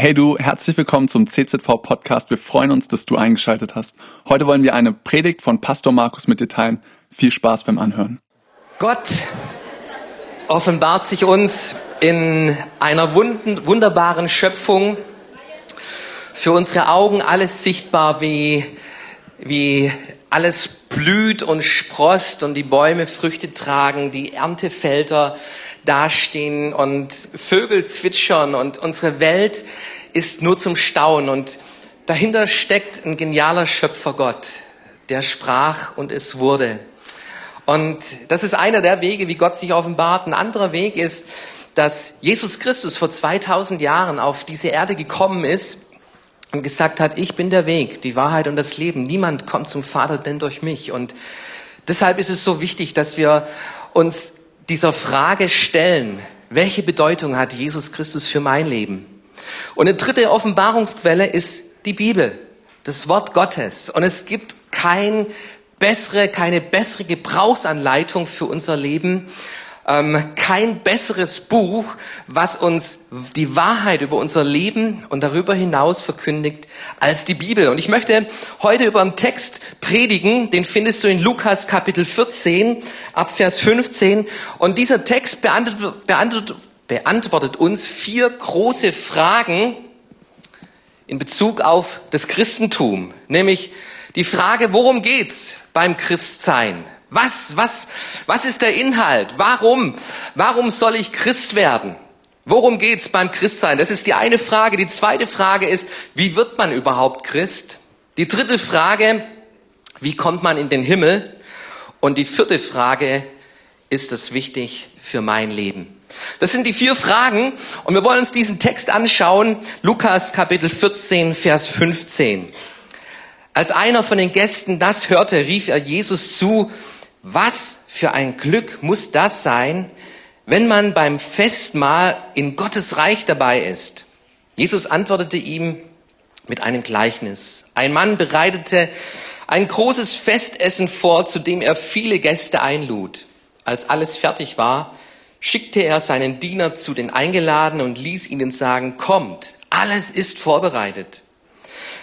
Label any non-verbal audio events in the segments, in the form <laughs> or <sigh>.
Hey du, herzlich willkommen zum CZV Podcast. Wir freuen uns, dass du eingeschaltet hast. Heute wollen wir eine Predigt von Pastor Markus mit dir teilen. Viel Spaß beim Anhören. Gott offenbart sich uns in einer wunderbaren Schöpfung. Für unsere Augen alles sichtbar, wie, wie alles blüht und sprost und die Bäume Früchte tragen, die Erntefelder dastehen und Vögel zwitschern und unsere Welt ist nur zum Staunen und dahinter steckt ein genialer Schöpfer Gott, der sprach und es wurde. Und das ist einer der Wege, wie Gott sich offenbart. Ein anderer Weg ist, dass Jesus Christus vor 2000 Jahren auf diese Erde gekommen ist und gesagt hat, ich bin der Weg, die Wahrheit und das Leben. Niemand kommt zum Vater denn durch mich. Und deshalb ist es so wichtig, dass wir uns dieser Frage stellen, welche Bedeutung hat Jesus Christus für mein Leben? Und eine dritte Offenbarungsquelle ist die Bibel, das Wort Gottes. Und es gibt kein bessere, keine bessere Gebrauchsanleitung für unser Leben ähm, kein besseres Buch, was uns die Wahrheit über unser Leben und darüber hinaus verkündigt als die Bibel. Und ich möchte heute über einen Text predigen, den findest du in Lukas Kapitel 14 ab Vers 15. Und dieser Text beantwortet, beantwortet, beantwortet uns vier große Fragen in Bezug auf das Christentum, nämlich die Frage, worum geht's beim Christsein? Was, was, was ist der Inhalt? Warum, warum soll ich Christ werden? Worum geht's beim Christsein? Das ist die eine Frage. Die zweite Frage ist, wie wird man überhaupt Christ? Die dritte Frage, wie kommt man in den Himmel? Und die vierte Frage, ist es wichtig für mein Leben? Das sind die vier Fragen und wir wollen uns diesen Text anschauen. Lukas Kapitel 14, Vers 15. Als einer von den Gästen das hörte, rief er Jesus zu, was für ein Glück muss das sein, wenn man beim Festmahl in Gottes Reich dabei ist? Jesus antwortete ihm mit einem Gleichnis. Ein Mann bereitete ein großes Festessen vor, zu dem er viele Gäste einlud. Als alles fertig war, schickte er seinen Diener zu den Eingeladenen und ließ ihnen sagen, kommt, alles ist vorbereitet.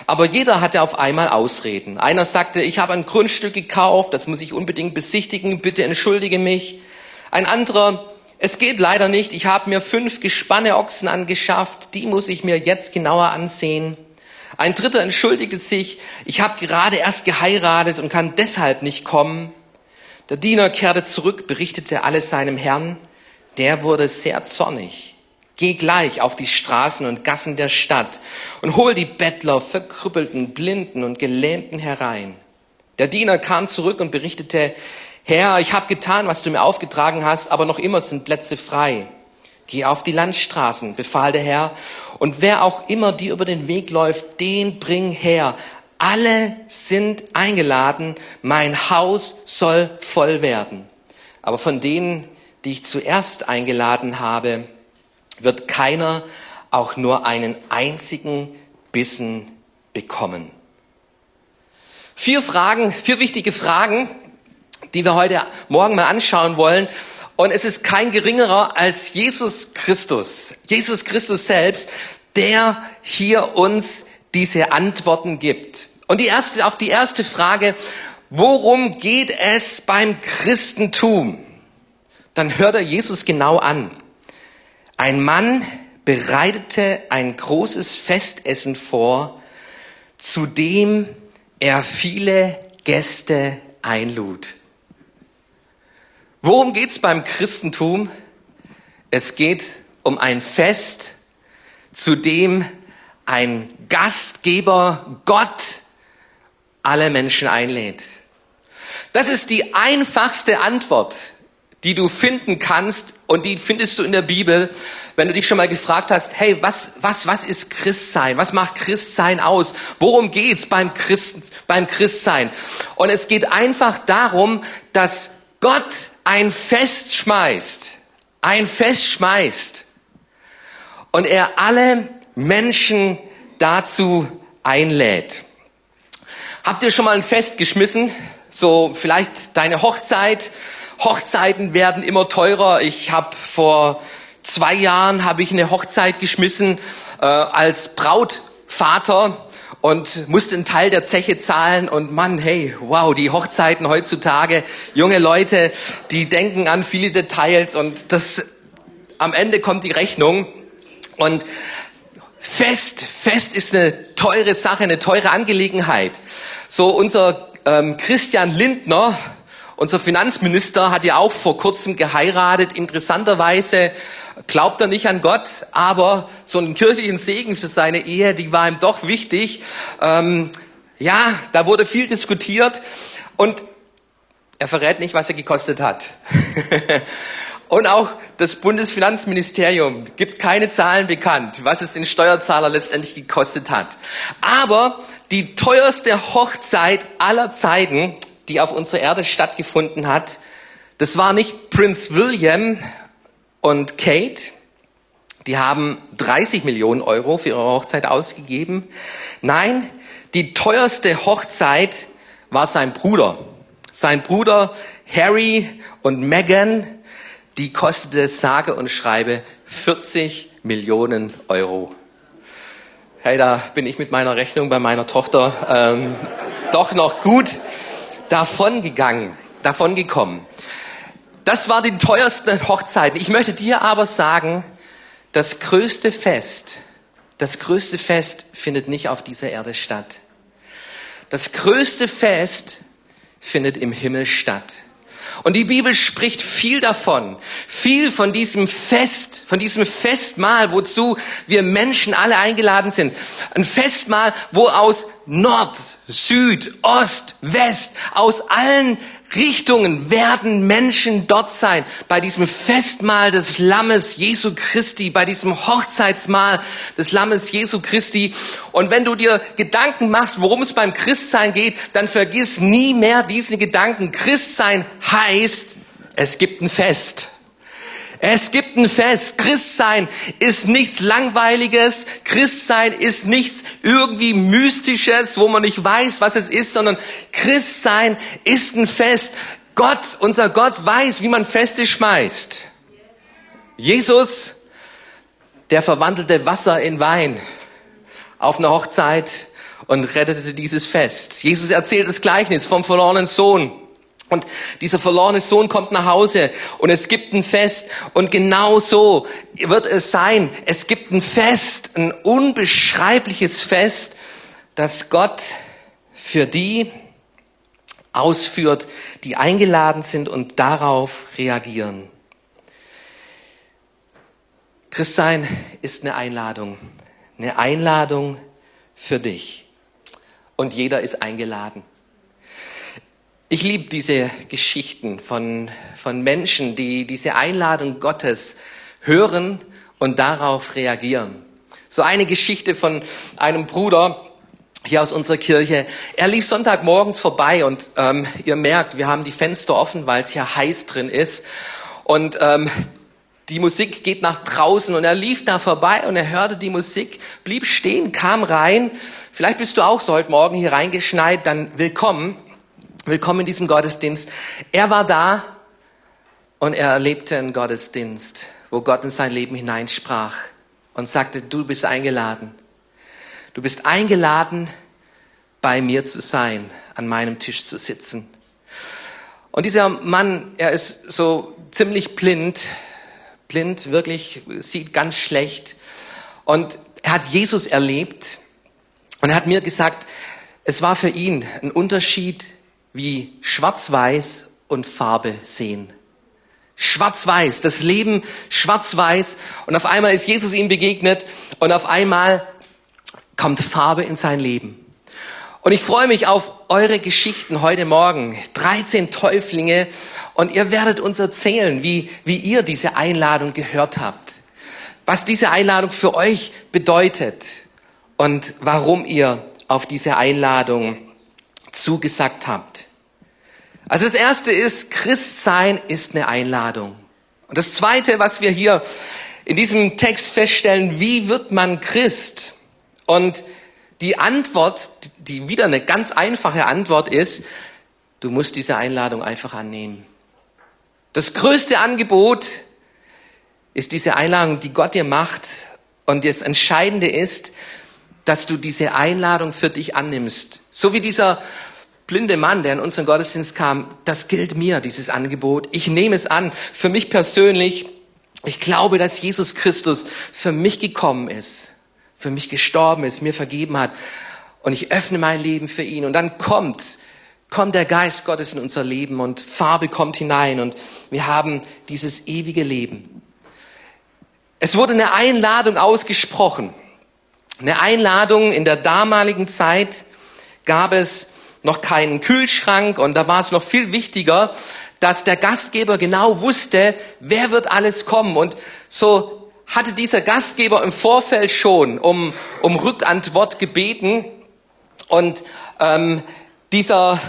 Aber jeder hatte auf einmal Ausreden. Einer sagte, ich habe ein Grundstück gekauft, das muss ich unbedingt besichtigen, bitte entschuldige mich. Ein anderer, es geht leider nicht, ich habe mir fünf Gespanne Ochsen angeschafft, die muss ich mir jetzt genauer ansehen. Ein dritter entschuldigte sich, ich habe gerade erst geheiratet und kann deshalb nicht kommen. Der Diener kehrte zurück, berichtete alles seinem Herrn. Der wurde sehr zornig. Geh gleich auf die Straßen und Gassen der Stadt und hol die Bettler, Verkrüppelten, Blinden und Gelähmten herein. Der Diener kam zurück und berichtete, Herr, ich habe getan, was du mir aufgetragen hast, aber noch immer sind Plätze frei. Geh auf die Landstraßen, befahl der Herr, und wer auch immer dir über den Weg läuft, den bring her. Alle sind eingeladen, mein Haus soll voll werden. Aber von denen, die ich zuerst eingeladen habe, wird keiner auch nur einen einzigen Bissen bekommen. Vier Fragen, vier wichtige Fragen, die wir heute Morgen mal anschauen wollen. Und es ist kein geringerer als Jesus Christus, Jesus Christus selbst, der hier uns diese Antworten gibt. Und die erste, auf die erste Frage, worum geht es beim Christentum? Dann hört er Jesus genau an. Ein Mann bereitete ein großes Festessen vor, zu dem er viele Gäste einlud. Worum geht's beim Christentum? Es geht um ein Fest, zu dem ein Gastgeber Gott alle Menschen einlädt. Das ist die einfachste Antwort die du finden kannst und die findest du in der Bibel, wenn du dich schon mal gefragt hast, hey, was, was, was ist Christsein? Was macht Christsein aus? Worum geht's beim Christ, beim Christsein? Und es geht einfach darum, dass Gott ein Fest schmeißt, ein Fest schmeißt und er alle Menschen dazu einlädt. Habt ihr schon mal ein Fest geschmissen? So vielleicht deine Hochzeit Hochzeiten werden immer teurer. Ich habe vor zwei Jahren habe ich eine Hochzeit geschmissen äh, als Brautvater und musste einen Teil der Zeche zahlen und Mann, hey, wow, die Hochzeiten heutzutage, junge Leute, die denken an viele Details und das am Ende kommt die Rechnung und Fest, Fest ist eine teure Sache, eine teure Angelegenheit. So unser ähm, Christian Lindner, unser Finanzminister, hat ja auch vor kurzem geheiratet. Interessanterweise glaubt er nicht an Gott, aber so einen kirchlichen Segen für seine Ehe, die war ihm doch wichtig. Ähm, ja, da wurde viel diskutiert und er verrät nicht, was er gekostet hat. <laughs> Und auch das Bundesfinanzministerium gibt keine Zahlen bekannt, was es den Steuerzahler letztendlich gekostet hat. Aber die teuerste Hochzeit aller Zeiten, die auf unserer Erde stattgefunden hat, das war nicht Prinz William und Kate. Die haben 30 Millionen Euro für ihre Hochzeit ausgegeben. Nein, die teuerste Hochzeit war sein Bruder. Sein Bruder Harry und Meghan die kostete sage und schreibe 40 Millionen Euro. Hey, da bin ich mit meiner Rechnung bei meiner Tochter ähm, doch noch gut davongegangen, davongekommen. Das war die teuersten Hochzeiten. Ich möchte dir aber sagen, das größte Fest, das größte Fest findet nicht auf dieser Erde statt. Das größte Fest findet im Himmel statt. Und die Bibel spricht viel davon, viel von diesem Fest, von diesem Festmahl, wozu wir Menschen alle eingeladen sind. Ein Festmahl, wo aus Nord, Süd, Ost, West, aus allen Richtungen werden Menschen dort sein, bei diesem Festmahl des Lammes Jesu Christi, bei diesem Hochzeitsmahl des Lammes Jesu Christi. Und wenn du dir Gedanken machst, worum es beim Christsein geht, dann vergiss nie mehr diesen Gedanken. Christsein heißt, es gibt ein Fest. Es gibt ein Fest. Christsein ist nichts Langweiliges. Christsein ist nichts irgendwie Mystisches, wo man nicht weiß, was es ist, sondern Christsein ist ein Fest. Gott, unser Gott weiß, wie man Feste schmeißt. Jesus, der verwandelte Wasser in Wein auf einer Hochzeit und rettete dieses Fest. Jesus erzählt das Gleichnis vom verlorenen Sohn. Und dieser verlorene Sohn kommt nach Hause und es gibt ein Fest und genau so wird es sein. Es gibt ein Fest, ein unbeschreibliches Fest, das Gott für die ausführt, die eingeladen sind und darauf reagieren. Christsein ist eine Einladung, eine Einladung für dich. Und jeder ist eingeladen. Ich liebe diese Geschichten von, von Menschen, die diese Einladung Gottes hören und darauf reagieren. So eine Geschichte von einem Bruder hier aus unserer Kirche. Er lief Sonntagmorgens vorbei und ähm, ihr merkt, wir haben die Fenster offen, weil es hier heiß drin ist. Und ähm, die Musik geht nach draußen und er lief da vorbei und er hörte die Musik, blieb stehen, kam rein. Vielleicht bist du auch so heute Morgen hier reingeschneit, dann willkommen. Willkommen in diesem Gottesdienst. Er war da und er erlebte einen Gottesdienst, wo Gott in sein Leben hineinsprach und sagte, du bist eingeladen. Du bist eingeladen, bei mir zu sein, an meinem Tisch zu sitzen. Und dieser Mann, er ist so ziemlich blind, blind, wirklich, sieht ganz schlecht. Und er hat Jesus erlebt und er hat mir gesagt, es war für ihn ein Unterschied, wie Schwarz-Weiß und Farbe sehen. Schwarz-Weiß, das Leben schwarz-weiß. Und auf einmal ist Jesus ihm begegnet und auf einmal kommt Farbe in sein Leben. Und ich freue mich auf eure Geschichten heute Morgen. 13 Täuflinge. Und ihr werdet uns erzählen, wie, wie ihr diese Einladung gehört habt. Was diese Einladung für euch bedeutet. Und warum ihr auf diese Einladung zugesagt habt. Also das erste ist, Christsein ist eine Einladung. Und das zweite, was wir hier in diesem Text feststellen, wie wird man Christ? Und die Antwort, die wieder eine ganz einfache Antwort ist, du musst diese Einladung einfach annehmen. Das größte Angebot ist diese Einladung, die Gott dir macht. Und das Entscheidende ist, dass du diese Einladung für dich annimmst. So wie dieser blinde Mann, der in unseren Gottesdienst kam, das gilt mir, dieses Angebot. Ich nehme es an. Für mich persönlich, ich glaube, dass Jesus Christus für mich gekommen ist, für mich gestorben ist, mir vergeben hat. Und ich öffne mein Leben für ihn. Und dann kommt, kommt der Geist Gottes in unser Leben und Farbe kommt hinein und wir haben dieses ewige Leben. Es wurde eine Einladung ausgesprochen. Eine Einladung in der damaligen Zeit gab es noch keinen Kühlschrank und da war es noch viel wichtiger, dass der Gastgeber genau wusste, wer wird alles kommen. Und so hatte dieser Gastgeber im Vorfeld schon um, um Rückantwort gebeten. Und ähm, dieser,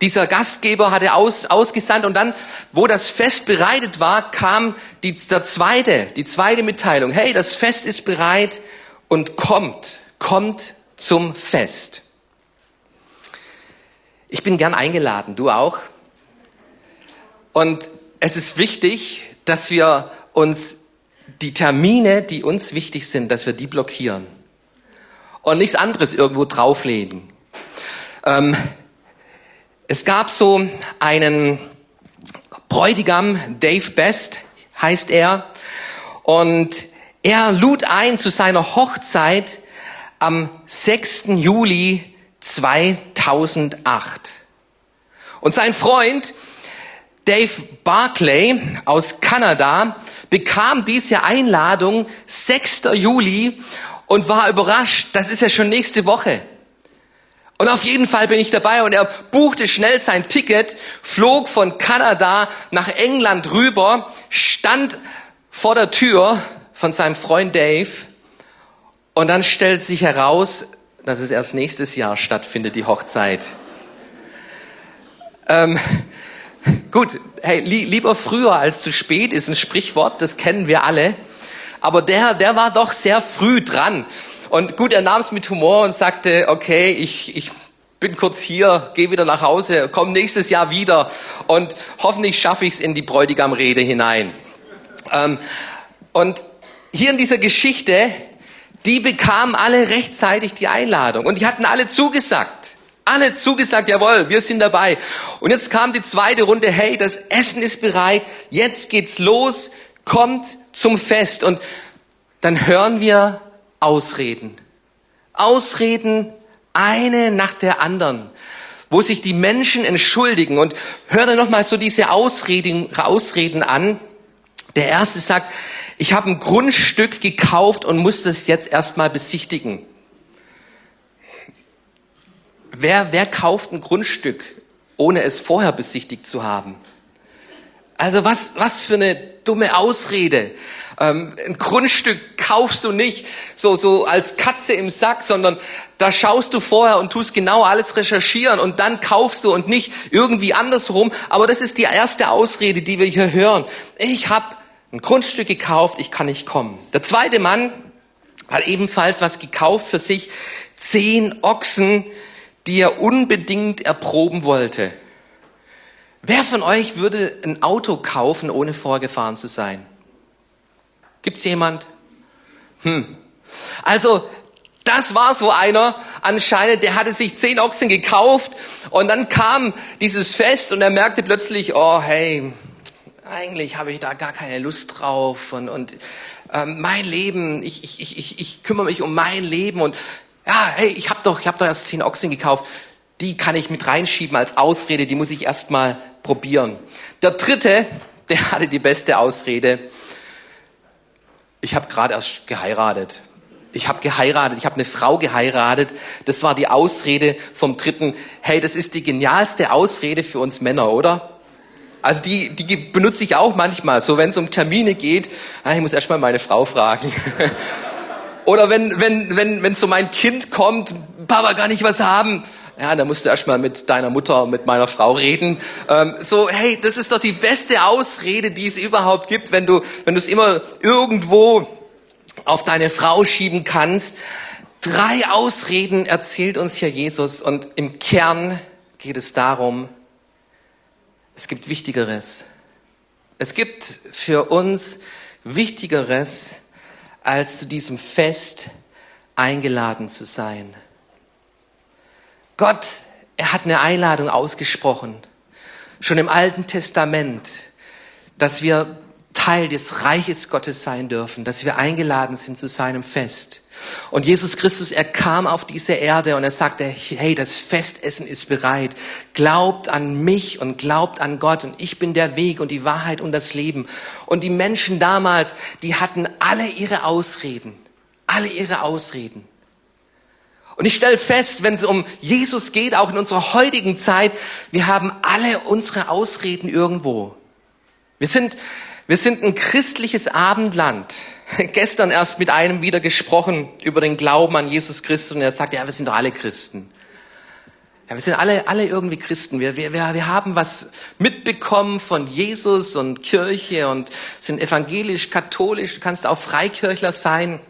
dieser Gastgeber hatte aus, ausgesandt und dann, wo das Fest bereitet war, kam die, der zweite, die zweite Mitteilung. Hey, das Fest ist bereit und kommt, kommt zum Fest. Ich bin gern eingeladen, du auch. Und es ist wichtig, dass wir uns die Termine, die uns wichtig sind, dass wir die blockieren und nichts anderes irgendwo drauflegen. Ähm, es gab so einen Bräutigam, Dave Best heißt er, und er lud ein zu seiner Hochzeit am 6. Juli 2008. Und sein Freund Dave Barclay aus Kanada bekam diese Einladung 6. Juli und war überrascht, das ist ja schon nächste Woche. Und auf jeden Fall bin ich dabei und er buchte schnell sein Ticket, flog von Kanada nach England rüber, stand vor der Tür von seinem Freund Dave und dann stellt sich heraus, dass es erst nächstes Jahr stattfindet, die Hochzeit. Ähm, gut, hey, li lieber früher als zu spät ist ein Sprichwort, das kennen wir alle. Aber der, der war doch sehr früh dran. Und gut, er nahm es mit Humor und sagte, okay, ich, ich bin kurz hier, gehe wieder nach Hause, komme nächstes Jahr wieder und hoffentlich schaffe ich es in die Bräutigamrede hinein. Ähm, und hier in dieser Geschichte, die bekamen alle rechtzeitig die Einladung und die hatten alle zugesagt. Alle zugesagt, jawohl, wir sind dabei. Und jetzt kam die zweite Runde, hey, das Essen ist bereit, jetzt geht's los, kommt zum Fest. Und dann hören wir Ausreden. Ausreden, eine nach der anderen, wo sich die Menschen entschuldigen. Und hör dir nochmal so diese Ausreden, Ausreden an. Der erste sagt, ich habe ein Grundstück gekauft und muss das jetzt erstmal besichtigen. Wer, wer kauft ein Grundstück, ohne es vorher besichtigt zu haben? Also was, was für eine dumme Ausrede. Ähm, ein Grundstück kaufst du nicht so, so als Katze im Sack, sondern da schaust du vorher und tust genau alles recherchieren und dann kaufst du und nicht irgendwie andersrum. Aber das ist die erste Ausrede, die wir hier hören. Ich habe ein Grundstück gekauft, ich kann nicht kommen. Der zweite Mann hat ebenfalls was gekauft für sich, zehn Ochsen, die er unbedingt erproben wollte. Wer von euch würde ein Auto kaufen, ohne vorgefahren zu sein? Gibt's jemand? Hm. Also, das war so einer anscheinend, der hatte sich zehn Ochsen gekauft und dann kam dieses Fest und er merkte plötzlich, oh hey, eigentlich habe ich da gar keine Lust drauf und, und ähm, mein Leben, ich, ich, ich, ich kümmere mich um mein Leben und ja, hey, ich habe doch, ich hab doch erst zehn Ochsen gekauft. Die kann ich mit reinschieben als Ausrede, die muss ich erst mal probieren. Der dritte, der hatte die beste Ausrede. Ich habe gerade erst geheiratet. Ich habe geheiratet, ich habe eine Frau geheiratet. Das war die Ausrede vom dritten. Hey, das ist die genialste Ausrede für uns Männer, oder? Also die, die benutze ich auch manchmal, so wenn es um Termine geht. Ah, ich muss erst mal meine Frau fragen. <laughs> Oder wenn, wenn, wenn, wenn so mein Kind kommt, Papa kann ich was haben. Ja, dann musst du erst mal mit deiner Mutter, mit meiner Frau reden. Ähm, so, hey, das ist doch die beste Ausrede, die es überhaupt gibt, wenn du, wenn du es immer irgendwo auf deine Frau schieben kannst. Drei Ausreden erzählt uns hier Jesus und im Kern geht es darum, es gibt Wichtigeres. Es gibt für uns Wichtigeres, als zu diesem Fest eingeladen zu sein. Gott, er hat eine Einladung ausgesprochen, schon im Alten Testament, dass wir Teil des Reiches Gottes sein dürfen, dass wir eingeladen sind zu seinem Fest. Und Jesus Christus, er kam auf diese Erde und er sagte, hey, das Festessen ist bereit. Glaubt an mich und glaubt an Gott und ich bin der Weg und die Wahrheit und das Leben. Und die Menschen damals, die hatten alle ihre Ausreden, alle ihre Ausreden. Und ich stelle fest, wenn es um Jesus geht, auch in unserer heutigen Zeit, wir haben alle unsere Ausreden irgendwo. Wir sind wir sind ein christliches Abendland. <laughs> Gestern erst mit einem wieder gesprochen über den Glauben an Jesus Christus und er sagt, ja, wir sind doch alle Christen. Ja, wir sind alle, alle irgendwie Christen. Wir, wir, wir haben was mitbekommen von Jesus und Kirche und sind evangelisch, katholisch, du kannst auch Freikirchler sein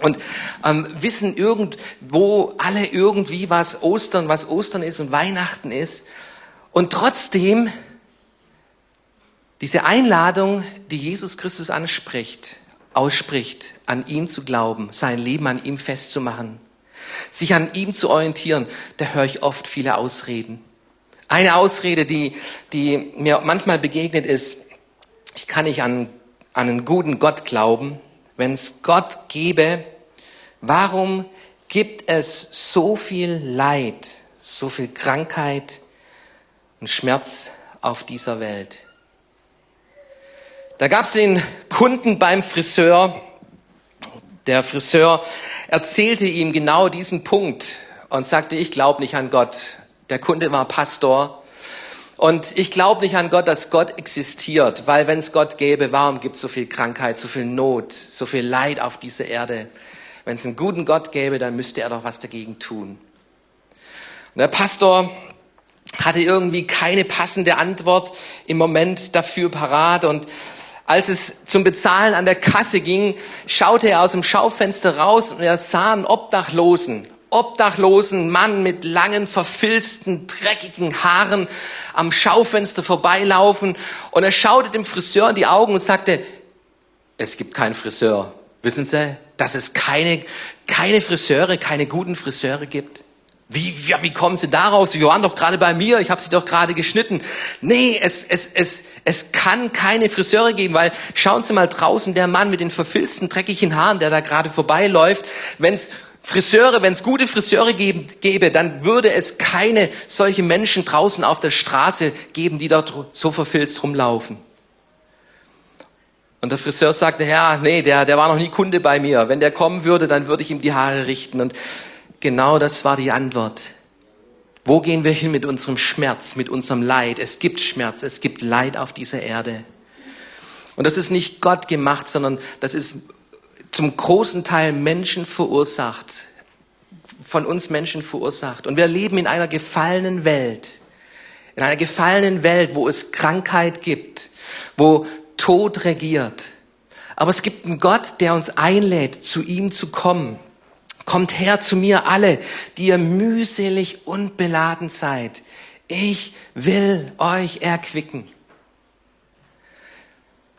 und ähm, wissen irgendwo alle irgendwie, was Ostern, was Ostern ist und Weihnachten ist. Und trotzdem diese Einladung, die Jesus Christus anspricht, ausspricht, an ihn zu glauben, sein Leben an ihm festzumachen, sich an ihm zu orientieren, da höre ich oft viele Ausreden. Eine Ausrede, die, die mir manchmal begegnet ist, ich kann nicht an, an einen guten Gott glauben. Wenn es Gott gäbe, warum gibt es so viel Leid, so viel Krankheit und Schmerz auf dieser Welt? Da gab es den Kunden beim Friseur. Der Friseur erzählte ihm genau diesen Punkt und sagte, ich glaube nicht an Gott. Der Kunde war Pastor. Und ich glaube nicht an Gott, dass Gott existiert, weil wenn es Gott gäbe, warum gibt es so viel Krankheit, so viel Not, so viel Leid auf dieser Erde? Wenn es einen guten Gott gäbe, dann müsste er doch was dagegen tun. Und der Pastor hatte irgendwie keine passende Antwort im Moment dafür parat und als es zum Bezahlen an der Kasse ging, schaute er aus dem Schaufenster raus und er sah einen Obdachlosen, obdachlosen Mann mit langen, verfilzten, dreckigen Haaren am Schaufenster vorbeilaufen und er schaute dem Friseur in die Augen und sagte, es gibt keinen Friseur. Wissen Sie, dass es keine, keine Friseure, keine guten Friseure gibt? Wie, ja, wie kommen Sie daraus? Sie waren doch gerade bei mir, ich habe Sie doch gerade geschnitten. Nee, es, es, es, es kann keine Friseure geben, weil schauen Sie mal draußen, der Mann mit den verfilzten, dreckigen Haaren, der da gerade vorbeiläuft, wenn es Friseure, wenn es gute Friseure geben, gäbe, dann würde es keine solche Menschen draußen auf der Straße geben, die dort so verfilzt rumlaufen. Und der Friseur sagte, ja, nee, der, der war noch nie Kunde bei mir. Wenn der kommen würde, dann würde ich ihm die Haare richten. Und Genau das war die Antwort. Wo gehen wir hin mit unserem Schmerz, mit unserem Leid? Es gibt Schmerz, es gibt Leid auf dieser Erde. Und das ist nicht Gott gemacht, sondern das ist zum großen Teil Menschen verursacht, von uns Menschen verursacht. Und wir leben in einer gefallenen Welt, in einer gefallenen Welt, wo es Krankheit gibt, wo Tod regiert. Aber es gibt einen Gott, der uns einlädt, zu ihm zu kommen Kommt her zu mir alle, die ihr mühselig und beladen seid. Ich will euch erquicken.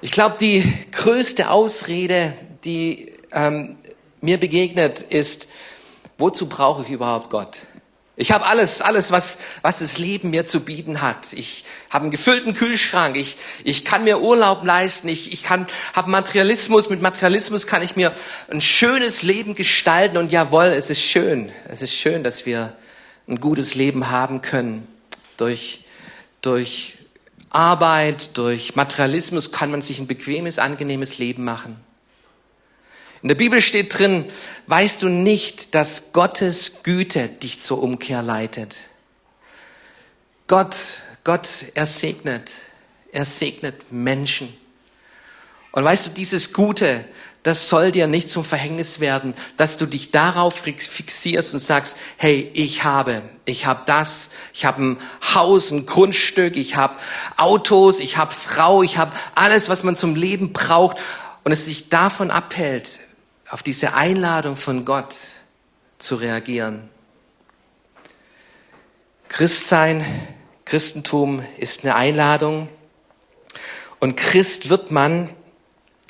Ich glaube, die größte Ausrede, die ähm, mir begegnet, ist, wozu brauche ich überhaupt Gott? Ich habe alles, alles, was, was das Leben mir zu bieten hat. Ich habe einen gefüllten Kühlschrank. Ich, ich kann mir Urlaub leisten. Ich, ich kann, habe Materialismus. Mit Materialismus kann ich mir ein schönes Leben gestalten. Und jawohl, es ist schön. Es ist schön, dass wir ein gutes Leben haben können. Durch, durch Arbeit, durch Materialismus kann man sich ein bequemes, angenehmes Leben machen. In der Bibel steht drin, weißt du nicht, dass Gottes Güte dich zur Umkehr leitet? Gott, Gott, er segnet, er segnet Menschen. Und weißt du, dieses Gute, das soll dir nicht zum Verhängnis werden, dass du dich darauf fixierst und sagst, hey, ich habe, ich habe das, ich habe ein Haus, ein Grundstück, ich habe Autos, ich habe Frau, ich habe alles, was man zum Leben braucht und es sich davon abhält, auf diese Einladung von Gott zu reagieren. Christsein, Christentum ist eine Einladung und Christ wird man,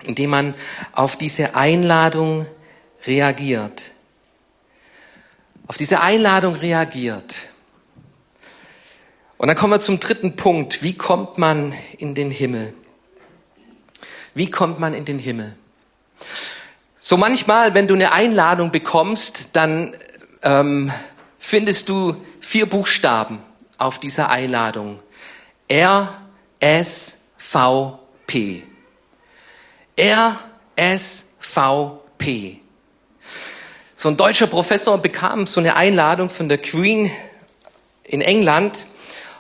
indem man auf diese Einladung reagiert. Auf diese Einladung reagiert. Und dann kommen wir zum dritten Punkt. Wie kommt man in den Himmel? Wie kommt man in den Himmel? So manchmal, wenn du eine Einladung bekommst, dann ähm, findest du vier Buchstaben auf dieser Einladung. R, S, V, P. R, S, V, P. So ein deutscher Professor bekam so eine Einladung von der Queen in England.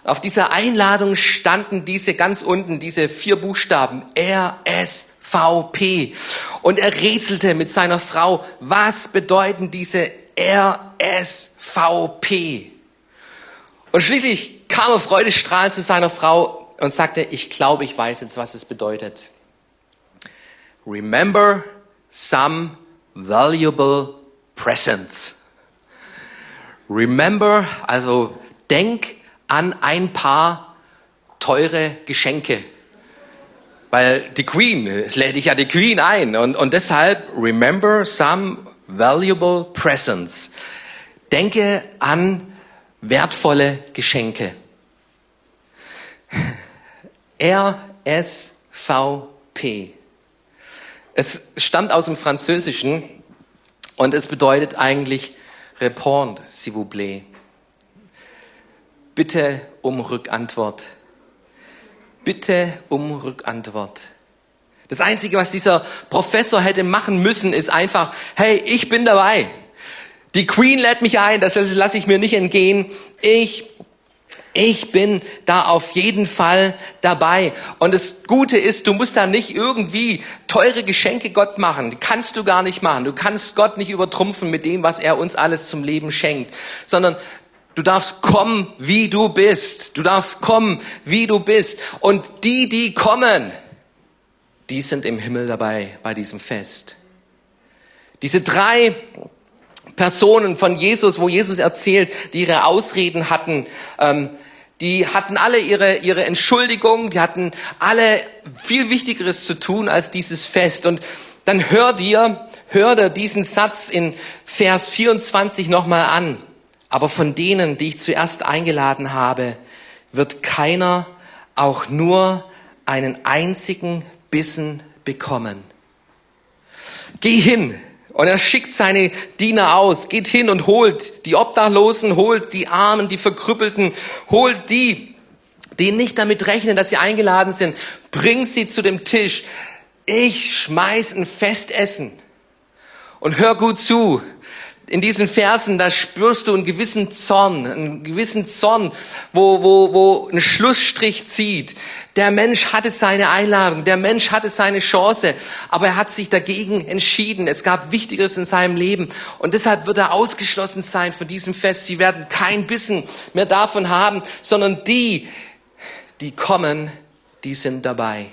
Auf dieser Einladung standen diese ganz unten, diese vier Buchstaben R, S, V, P. Und er rätselte mit seiner Frau, was bedeuten diese R, S, V, P? Und schließlich kam er freudestrahlend zu seiner Frau und sagte, ich glaube, ich weiß jetzt, was es bedeutet. Remember some valuable presents. Remember, also denk an ein paar teure Geschenke. Weil die Queen, es lädt dich ja die Queen ein. Und, und deshalb, remember some valuable presents. Denke an wertvolle Geschenke. <laughs> RSVP. Es stammt aus dem Französischen und es bedeutet eigentlich Répondre, s'il vous plaît. Bitte um Rückantwort. Bitte um Rückantwort. Das Einzige, was dieser Professor hätte machen müssen, ist einfach, hey, ich bin dabei. Die Queen lädt mich ein, das lasse ich mir nicht entgehen. Ich ich bin da auf jeden Fall dabei. Und das Gute ist, du musst da nicht irgendwie teure Geschenke Gott machen. Die kannst du gar nicht machen. Du kannst Gott nicht übertrumpfen mit dem, was er uns alles zum Leben schenkt. Sondern du darfst kommen, wie du bist. Du darfst kommen, wie du bist. Und die, die kommen, die sind im Himmel dabei bei diesem Fest. Diese drei Personen von Jesus, wo Jesus erzählt, die ihre Ausreden hatten, ähm, die hatten alle ihre, ihre Entschuldigung, die hatten alle viel Wichtigeres zu tun als dieses Fest. Und dann hör dir, hör dir diesen Satz in Vers 24 nochmal an. Aber von denen, die ich zuerst eingeladen habe, wird keiner auch nur einen einzigen Bissen bekommen. Geh hin, und er schickt seine Diener aus, geht hin und holt die Obdachlosen, holt die Armen, die Verkrüppelten, holt die, die nicht damit rechnen, dass sie eingeladen sind, bringt sie zu dem Tisch. Ich schmeiß ein Festessen. Und hör gut zu, in diesen Versen, da spürst du einen gewissen Zorn, einen gewissen Zorn, wo, wo, wo ein Schlussstrich zieht. Der Mensch hatte seine Einladung, der Mensch hatte seine Chance, aber er hat sich dagegen entschieden. Es gab Wichtigeres in seinem Leben und deshalb wird er ausgeschlossen sein von diesem Fest. Sie werden kein Bissen mehr davon haben, sondern die, die kommen, die sind dabei.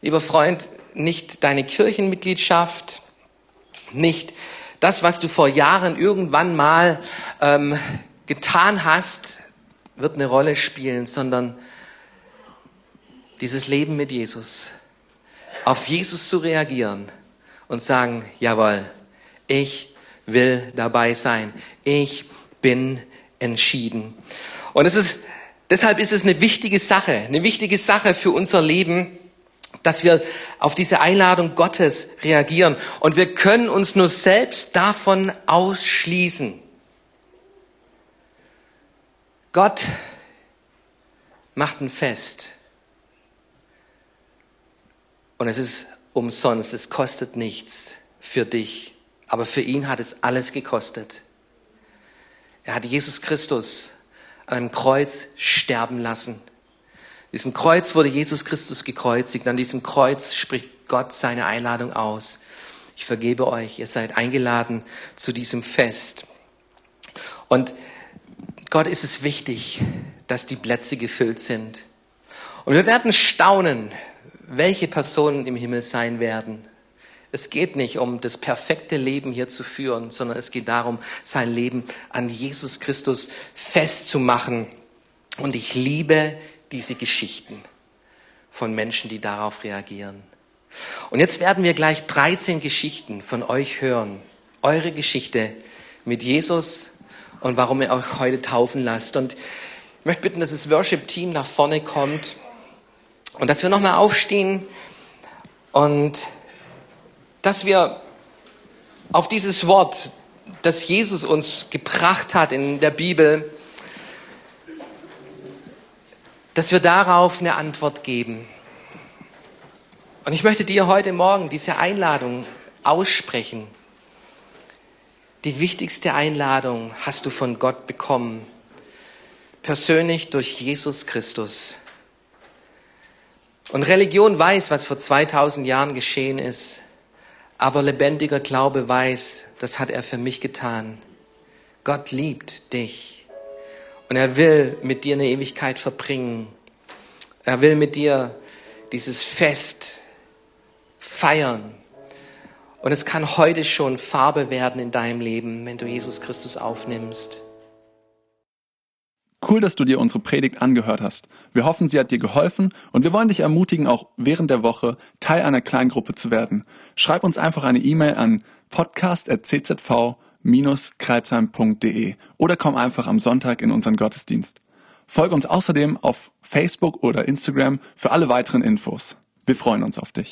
Lieber Freund, nicht deine Kirchenmitgliedschaft, nicht das, was du vor Jahren irgendwann mal ähm, getan hast, wird eine Rolle spielen, sondern dieses Leben mit Jesus, auf Jesus zu reagieren und sagen, jawohl, ich will dabei sein, ich bin entschieden. Und es ist, deshalb ist es eine wichtige Sache, eine wichtige Sache für unser Leben, dass wir auf diese Einladung Gottes reagieren. Und wir können uns nur selbst davon ausschließen. Gott macht ein Fest. Und es ist umsonst, es kostet nichts für dich. Aber für ihn hat es alles gekostet. Er hat Jesus Christus an einem Kreuz sterben lassen diesem Kreuz wurde Jesus Christus gekreuzigt. An diesem Kreuz spricht Gott seine Einladung aus. Ich vergebe euch, ihr seid eingeladen zu diesem Fest. Und Gott ist es wichtig, dass die Plätze gefüllt sind. Und wir werden staunen, welche Personen im Himmel sein werden. Es geht nicht um das perfekte Leben hier zu führen, sondern es geht darum, sein Leben an Jesus Christus festzumachen. Und ich liebe diese Geschichten von Menschen, die darauf reagieren. Und jetzt werden wir gleich 13 Geschichten von euch hören. Eure Geschichte mit Jesus und warum ihr euch heute taufen lasst. Und ich möchte bitten, dass das Worship-Team nach vorne kommt und dass wir nochmal aufstehen und dass wir auf dieses Wort, das Jesus uns gebracht hat in der Bibel, dass wir darauf eine Antwort geben. Und ich möchte dir heute Morgen diese Einladung aussprechen. Die wichtigste Einladung hast du von Gott bekommen, persönlich durch Jesus Christus. Und Religion weiß, was vor 2000 Jahren geschehen ist, aber lebendiger Glaube weiß, das hat er für mich getan. Gott liebt dich und er will mit dir eine Ewigkeit verbringen. Er will mit dir dieses Fest feiern. Und es kann heute schon Farbe werden in deinem Leben, wenn du Jesus Christus aufnimmst. Cool, dass du dir unsere Predigt angehört hast. Wir hoffen, sie hat dir geholfen und wir wollen dich ermutigen, auch während der Woche Teil einer Kleingruppe zu werden. Schreib uns einfach eine E-Mail an podcast.czv-kreuzheim.de oder komm einfach am Sonntag in unseren Gottesdienst. Folge uns außerdem auf Facebook oder Instagram für alle weiteren Infos. Wir freuen uns auf dich.